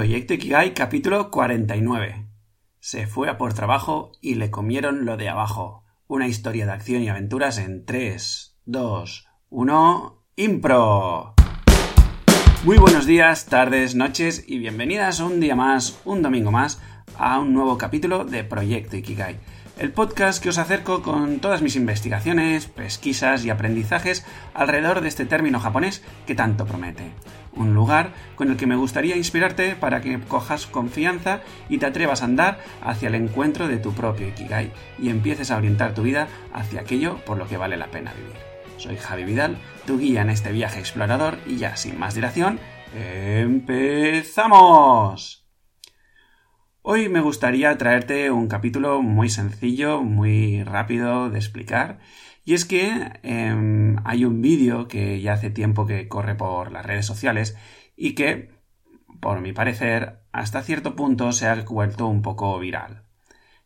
Proyecto Ikigai capítulo 49. Se fue a por trabajo y le comieron lo de abajo. Una historia de acción y aventuras en 3, 2, 1. ¡Impro! Muy buenos días, tardes, noches y bienvenidas un día más, un domingo más, a un nuevo capítulo de Proyecto Ikigai el podcast que os acerco con todas mis investigaciones, pesquisas y aprendizajes alrededor de este término japonés que tanto promete. Un lugar con el que me gustaría inspirarte para que cojas confianza y te atrevas a andar hacia el encuentro de tu propio Ikigai y empieces a orientar tu vida hacia aquello por lo que vale la pena vivir. Soy Javi Vidal, tu guía en este viaje explorador y ya sin más dilación, ¡empezamos! Hoy me gustaría traerte un capítulo muy sencillo, muy rápido de explicar. Y es que em, hay un vídeo que ya hace tiempo que corre por las redes sociales y que, por mi parecer, hasta cierto punto se ha vuelto un poco viral.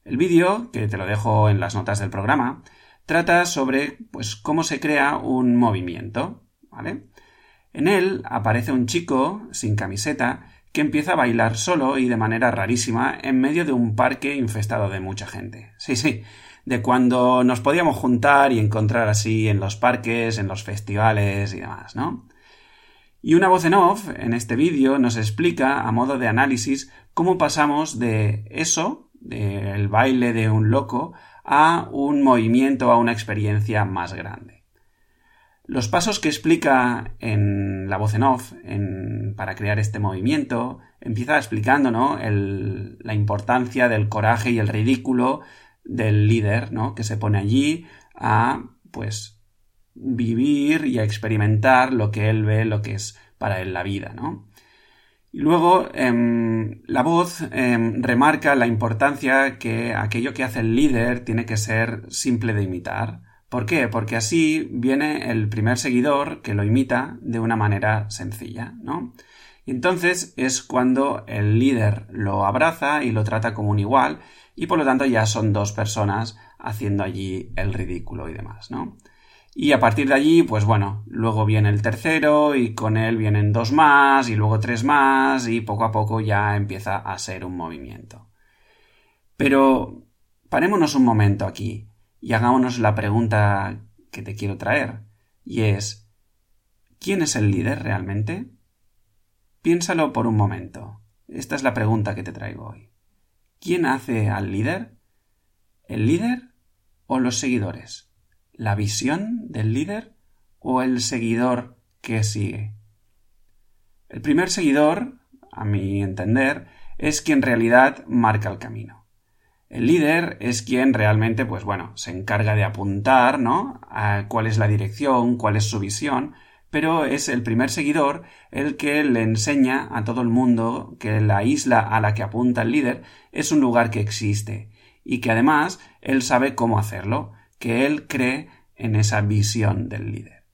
El vídeo, que te lo dejo en las notas del programa, trata sobre pues, cómo se crea un movimiento. En él aparece un chico sin camiseta que empieza a bailar solo y de manera rarísima en medio de un parque infestado de mucha gente. Sí, sí, de cuando nos podíamos juntar y encontrar así en los parques, en los festivales y demás, ¿no? Y una voz en off en este vídeo nos explica, a modo de análisis, cómo pasamos de eso, del baile de un loco, a un movimiento, a una experiencia más grande. Los pasos que explica en la voz en off para crear este movimiento, empieza explicando ¿no? la importancia del coraje y el ridículo del líder ¿no? que se pone allí a pues vivir y a experimentar lo que él ve, lo que es para él la vida. ¿no? Y luego em, la voz em, remarca la importancia que aquello que hace el líder tiene que ser simple de imitar ¿Por qué? Porque así viene el primer seguidor que lo imita de una manera sencilla, ¿no? Y entonces es cuando el líder lo abraza y lo trata como un igual y por lo tanto ya son dos personas haciendo allí el ridículo y demás, ¿no? Y a partir de allí, pues bueno, luego viene el tercero y con él vienen dos más y luego tres más y poco a poco ya empieza a ser un movimiento. Pero parémonos un momento aquí y hagámonos la pregunta que te quiero traer, y es ¿quién es el líder realmente? Piénsalo por un momento. Esta es la pregunta que te traigo hoy. ¿Quién hace al líder? ¿El líder o los seguidores? ¿La visión del líder o el seguidor que sigue? El primer seguidor, a mi entender, es quien en realidad marca el camino. El líder es quien realmente, pues bueno, se encarga de apuntar, ¿no? A cuál es la dirección, cuál es su visión, pero es el primer seguidor el que le enseña a todo el mundo que la isla a la que apunta el líder es un lugar que existe y que además él sabe cómo hacerlo, que él cree en esa visión del líder.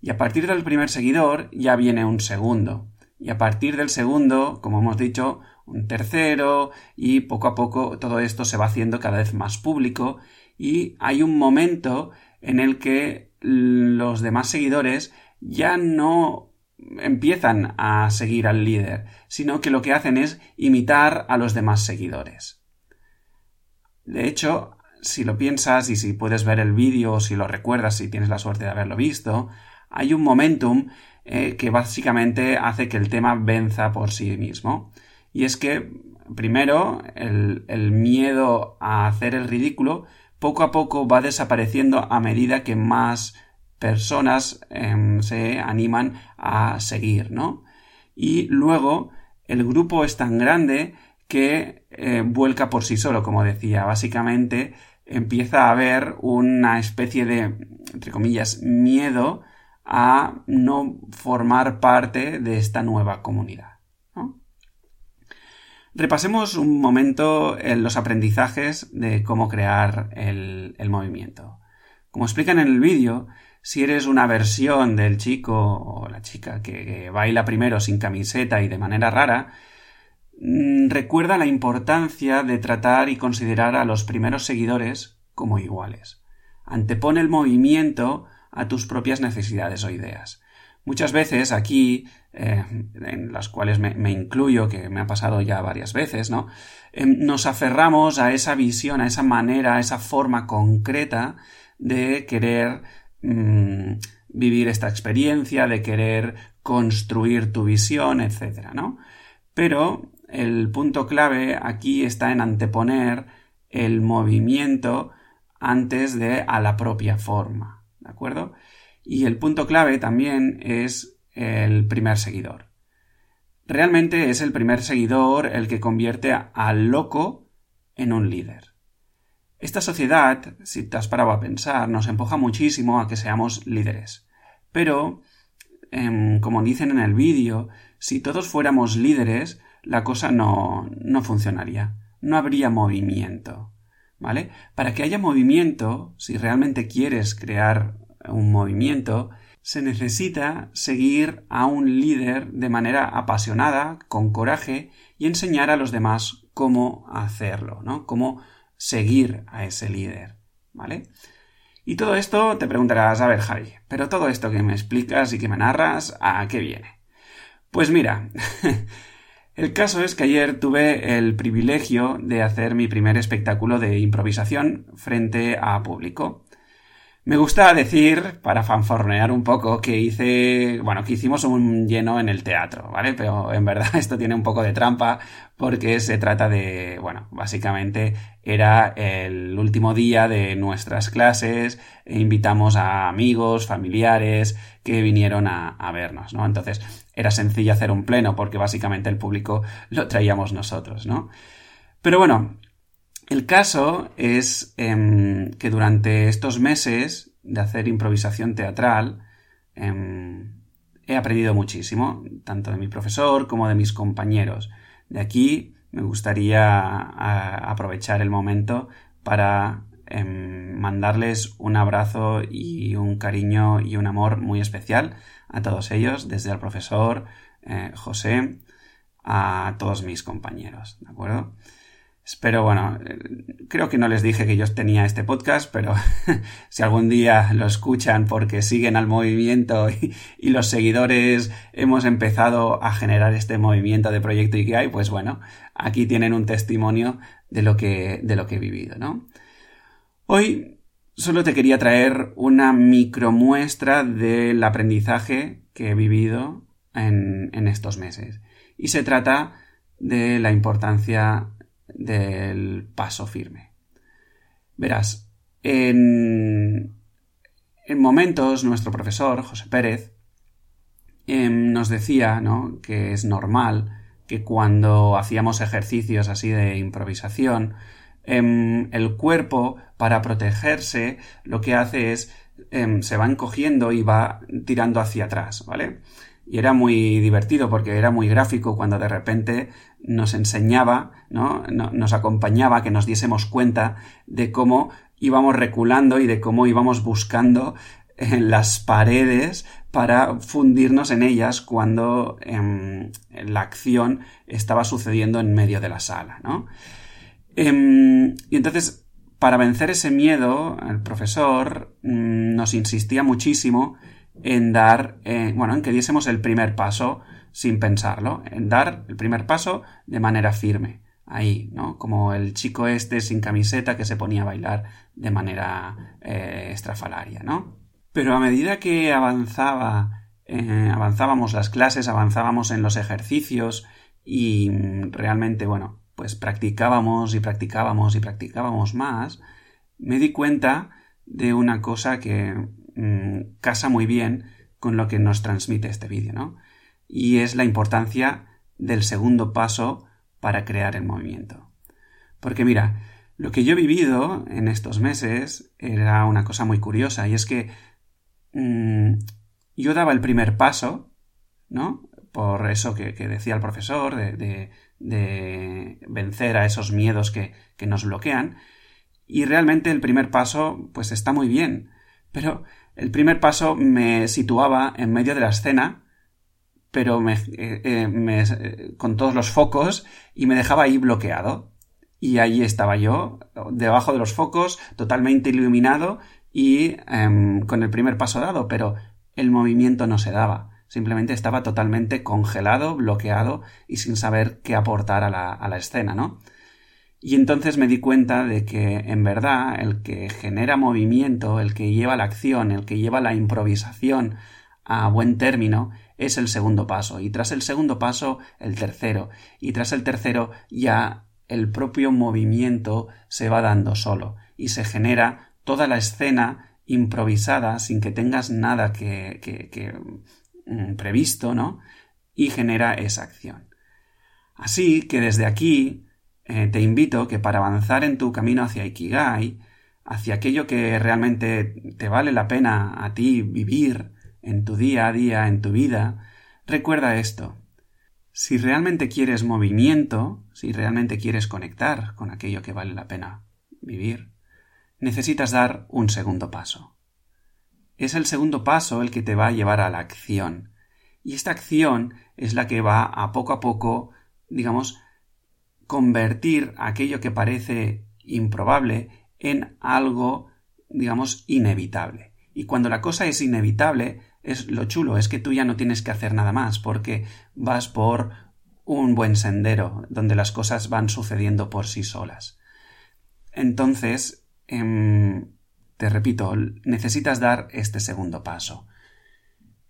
Y a partir del primer seguidor ya viene un segundo. Y a partir del segundo, como hemos dicho, un tercero y poco a poco todo esto se va haciendo cada vez más público y hay un momento en el que los demás seguidores ya no empiezan a seguir al líder, sino que lo que hacen es imitar a los demás seguidores. De hecho, si lo piensas y si puedes ver el vídeo o si lo recuerdas, si tienes la suerte de haberlo visto, hay un momentum eh, que básicamente hace que el tema venza por sí mismo. Y es que, primero, el, miedo a hacer el ridículo poco a poco va desapareciendo a medida que más personas em, se animan a seguir, ¿no? Y luego el grupo es tan grande que eh, vuelca por sí solo, como decía. Básicamente empieza a haber una especie de, entre comillas, miedo a no formar parte de esta nueva comunidad. Repasemos un momento en los aprendizajes de cómo crear el, movimiento. Como explican en el vídeo, si eres una versión del chico o la chica que, baila primero sin camiseta y de manera rara, mm, recuerda la importancia de tratar y considerar a los primeros seguidores como iguales. Antepone el movimiento a tus propias necesidades o ideas. Muchas veces aquí, eh, en las cuales me, incluyo, que me ha pasado ya varias veces, ¿no? Em, nos aferramos a esa visión, a esa manera, a esa forma concreta de querer mm, vivir esta experiencia, de querer construir tu visión, etcétera, ¿no? Pero el punto clave aquí está en anteponer el movimiento antes de a la propia forma, ¿de acuerdo? Y el punto clave también es el primer seguidor. Realmente es el primer seguidor el que convierte al loco en un líder. Esta sociedad, si te has parado a pensar, nos empuja muchísimo a que seamos líderes. Pero, em, como dicen en el vídeo, si todos fuéramos líderes, la cosa no, no funcionaría. No habría movimiento. ¿Vale? Para que haya movimiento, si realmente quieres crear un movimiento, se necesita seguir a un líder de manera apasionada, con coraje, y enseñar a los demás cómo hacerlo, ¿no? Cómo seguir a ese líder, ¿vale? Y todo esto te preguntarás, a ver, Javi, pero todo esto que me explicas y que me narras, ¿a qué viene? Pues mira, el caso es que ayer tuve el privilegio de hacer mi primer espectáculo de improvisación frente a público. Me gusta decir, para fanfornear un poco, que hice, bueno, que hicimos un lleno en el teatro, ¿vale? Pero en verdad esto tiene un poco de trampa porque se trata de, bueno, básicamente era el último día de nuestras clases e invitamos a amigos, familiares que vinieron a, a vernos, ¿no? Entonces era sencillo hacer un pleno porque básicamente el público lo traíamos nosotros, ¿no? Pero bueno, el caso es em, que durante estos meses de hacer improvisación teatral em, he aprendido muchísimo, tanto de mi profesor como de mis compañeros. De aquí me gustaría aprovechar el momento para em, mandarles un abrazo y un cariño y un amor muy especial a todos ellos, desde el profesor eh, José a todos mis compañeros, ¿de acuerdo? Espero, bueno, creo que no les dije que yo tenía este podcast, pero si algún día lo escuchan porque siguen al movimiento y, los seguidores hemos empezado a generar este movimiento de Proyecto IKEA, pues bueno, aquí tienen un testimonio de lo que, de lo que he vivido, ¿no? Hoy solo te quería traer una micromuestra del aprendizaje que he vivido en, en estos meses. Y se trata de la importancia del paso firme. Verás, en, en momentos nuestro profesor, José Pérez, em, nos decía ¿no? que es normal que cuando hacíamos ejercicios así de improvisación, em, el cuerpo, para protegerse, lo que hace es em, se va encogiendo y va tirando hacia atrás, ¿vale? Y era muy divertido porque era muy gráfico cuando de repente nos enseñaba, ¿no? nos acompañaba que nos diésemos cuenta de cómo íbamos reculando y de cómo íbamos buscando en las paredes para fundirnos en ellas cuando em, la acción estaba sucediendo en medio de la sala, ¿no? Em, y entonces, para vencer ese miedo, el profesor mm, nos insistía muchísimo en dar, eh, bueno, en que diésemos el primer paso sin pensarlo, en dar el primer paso de manera firme, ahí, ¿no? Como el chico este sin camiseta que se ponía a bailar de manera eh, estrafalaria, ¿no? Pero a medida que avanzaba, eh, avanzábamos las clases, avanzábamos en los ejercicios y realmente, bueno, pues practicábamos y practicábamos y practicábamos más, me di cuenta de una cosa que Mm, casa muy bien con lo que nos transmite este vídeo, ¿no? Y es la importancia del segundo paso para crear el movimiento. Porque mira, lo que yo he vivido en estos meses era una cosa muy curiosa y es que mm, yo daba el primer paso, ¿no? Por eso que, decía el profesor, de, vencer a esos miedos que, que nos bloquean. Y realmente el primer paso, pues está muy bien. Pero el primer paso me situaba en medio de la escena, pero me, eh, eh, eh, con todos los focos y me dejaba ahí bloqueado. Y ahí estaba yo, debajo de los focos, totalmente iluminado y em, con el primer paso dado, pero el movimiento no se daba. simplemente estaba totalmente congelado, bloqueado y sin saber qué aportar a la escena, ¿no? Y entonces me di cuenta de que en verdad el que genera movimiento, el que lleva la acción, el que lleva la improvisación a buen término, es el segundo paso. Y tras el segundo paso, el tercero. Y tras el tercero, ya el propio movimiento se va dando solo. Y se genera toda la escena improvisada sin que tengas nada que, mm, previsto, ¿no? Y genera esa acción. Así que desde aquí eh, te invito que para avanzar en tu camino hacia Ikigai, hacia aquello que realmente te vale la pena a ti vivir en tu día a día, en tu vida, recuerda esto. Si realmente quieres movimiento, si realmente quieres conectar con aquello que vale la pena vivir, necesitas dar un segundo paso. Es el segundo paso el que te va a llevar a la acción. Y esta acción es la que va a poco a poco, digamos, convertir aquello que parece improbable en algo, digamos, inevitable. Y cuando la cosa es inevitable, es lo chulo, es que tú ya no tienes que hacer nada más, porque vas por un buen sendero donde las cosas van sucediendo por sí solas. Entonces, em, te repito, necesitas dar este segundo paso.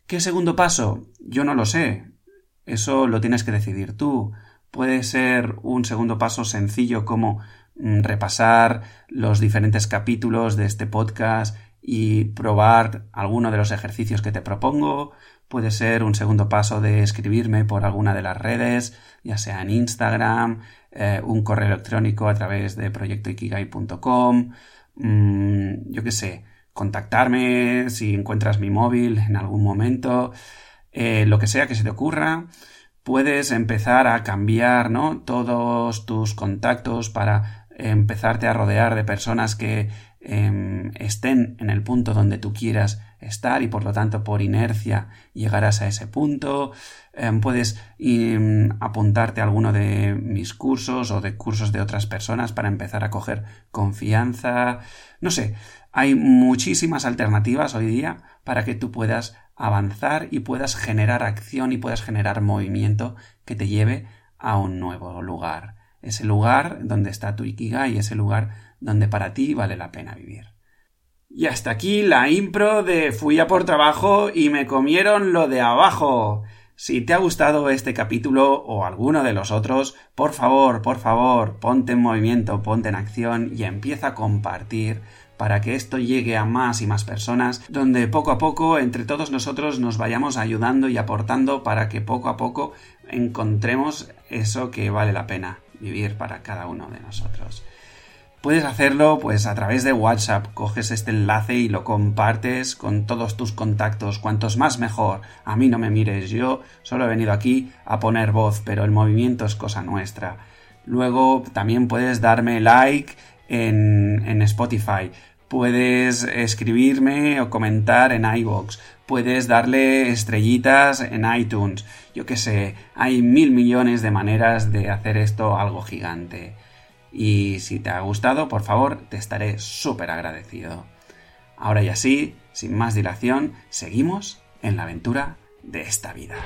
¿Qué segundo paso? Yo no lo sé. Eso lo tienes que decidir tú. Puede ser un segundo paso sencillo como mm, repasar los diferentes capítulos de este podcast y probar alguno de los ejercicios que te propongo. Puede ser un segundo paso de escribirme por alguna de las redes, ya sea en Instagram, eh, un correo electrónico a través de proyectoikigai.com, mm, yo qué sé, contactarme si encuentras mi móvil en algún momento, eh, lo que sea que se te ocurra puedes empezar a cambiar, ¿no? Todos tus contactos para empezarte a rodear de personas que em, estén en el punto donde tú quieras estar y por lo tanto por inercia llegarás a ese punto. Em, puedes em, apuntarte a alguno de mis cursos o de cursos de otras personas para empezar a coger confianza. No sé, hay muchísimas alternativas hoy día para que tú puedas avanzar y puedas generar acción y puedas generar movimiento que te lleve a un nuevo lugar. Ese lugar donde está tu Ikigai, ese lugar donde para ti vale la pena vivir. Y hasta aquí la impro de fui a por trabajo y me comieron lo de abajo. Si te ha gustado este capítulo o alguno de los otros, por favor, por favor, ponte en movimiento, ponte en acción y empieza a compartir para que esto llegue a más y más personas, donde poco a poco entre todos nosotros nos vayamos ayudando y aportando para que poco a poco encontremos eso que vale la pena vivir para cada uno de nosotros. Puedes hacerlo pues a través de WhatsApp, coges este enlace y lo compartes con todos tus contactos, cuantos más mejor. A mí no me mires, yo solo he venido aquí a poner voz, pero el movimiento es cosa nuestra. Luego también puedes darme like en, en Spotify puedes escribirme o comentar en iVoox, puedes darle estrellitas en iTunes, yo qué sé, hay mil millones de maneras de hacer esto algo gigante. Y si te ha gustado, por favor, te estaré súper agradecido. Ahora y así, sin más dilación, seguimos en la aventura de esta vida.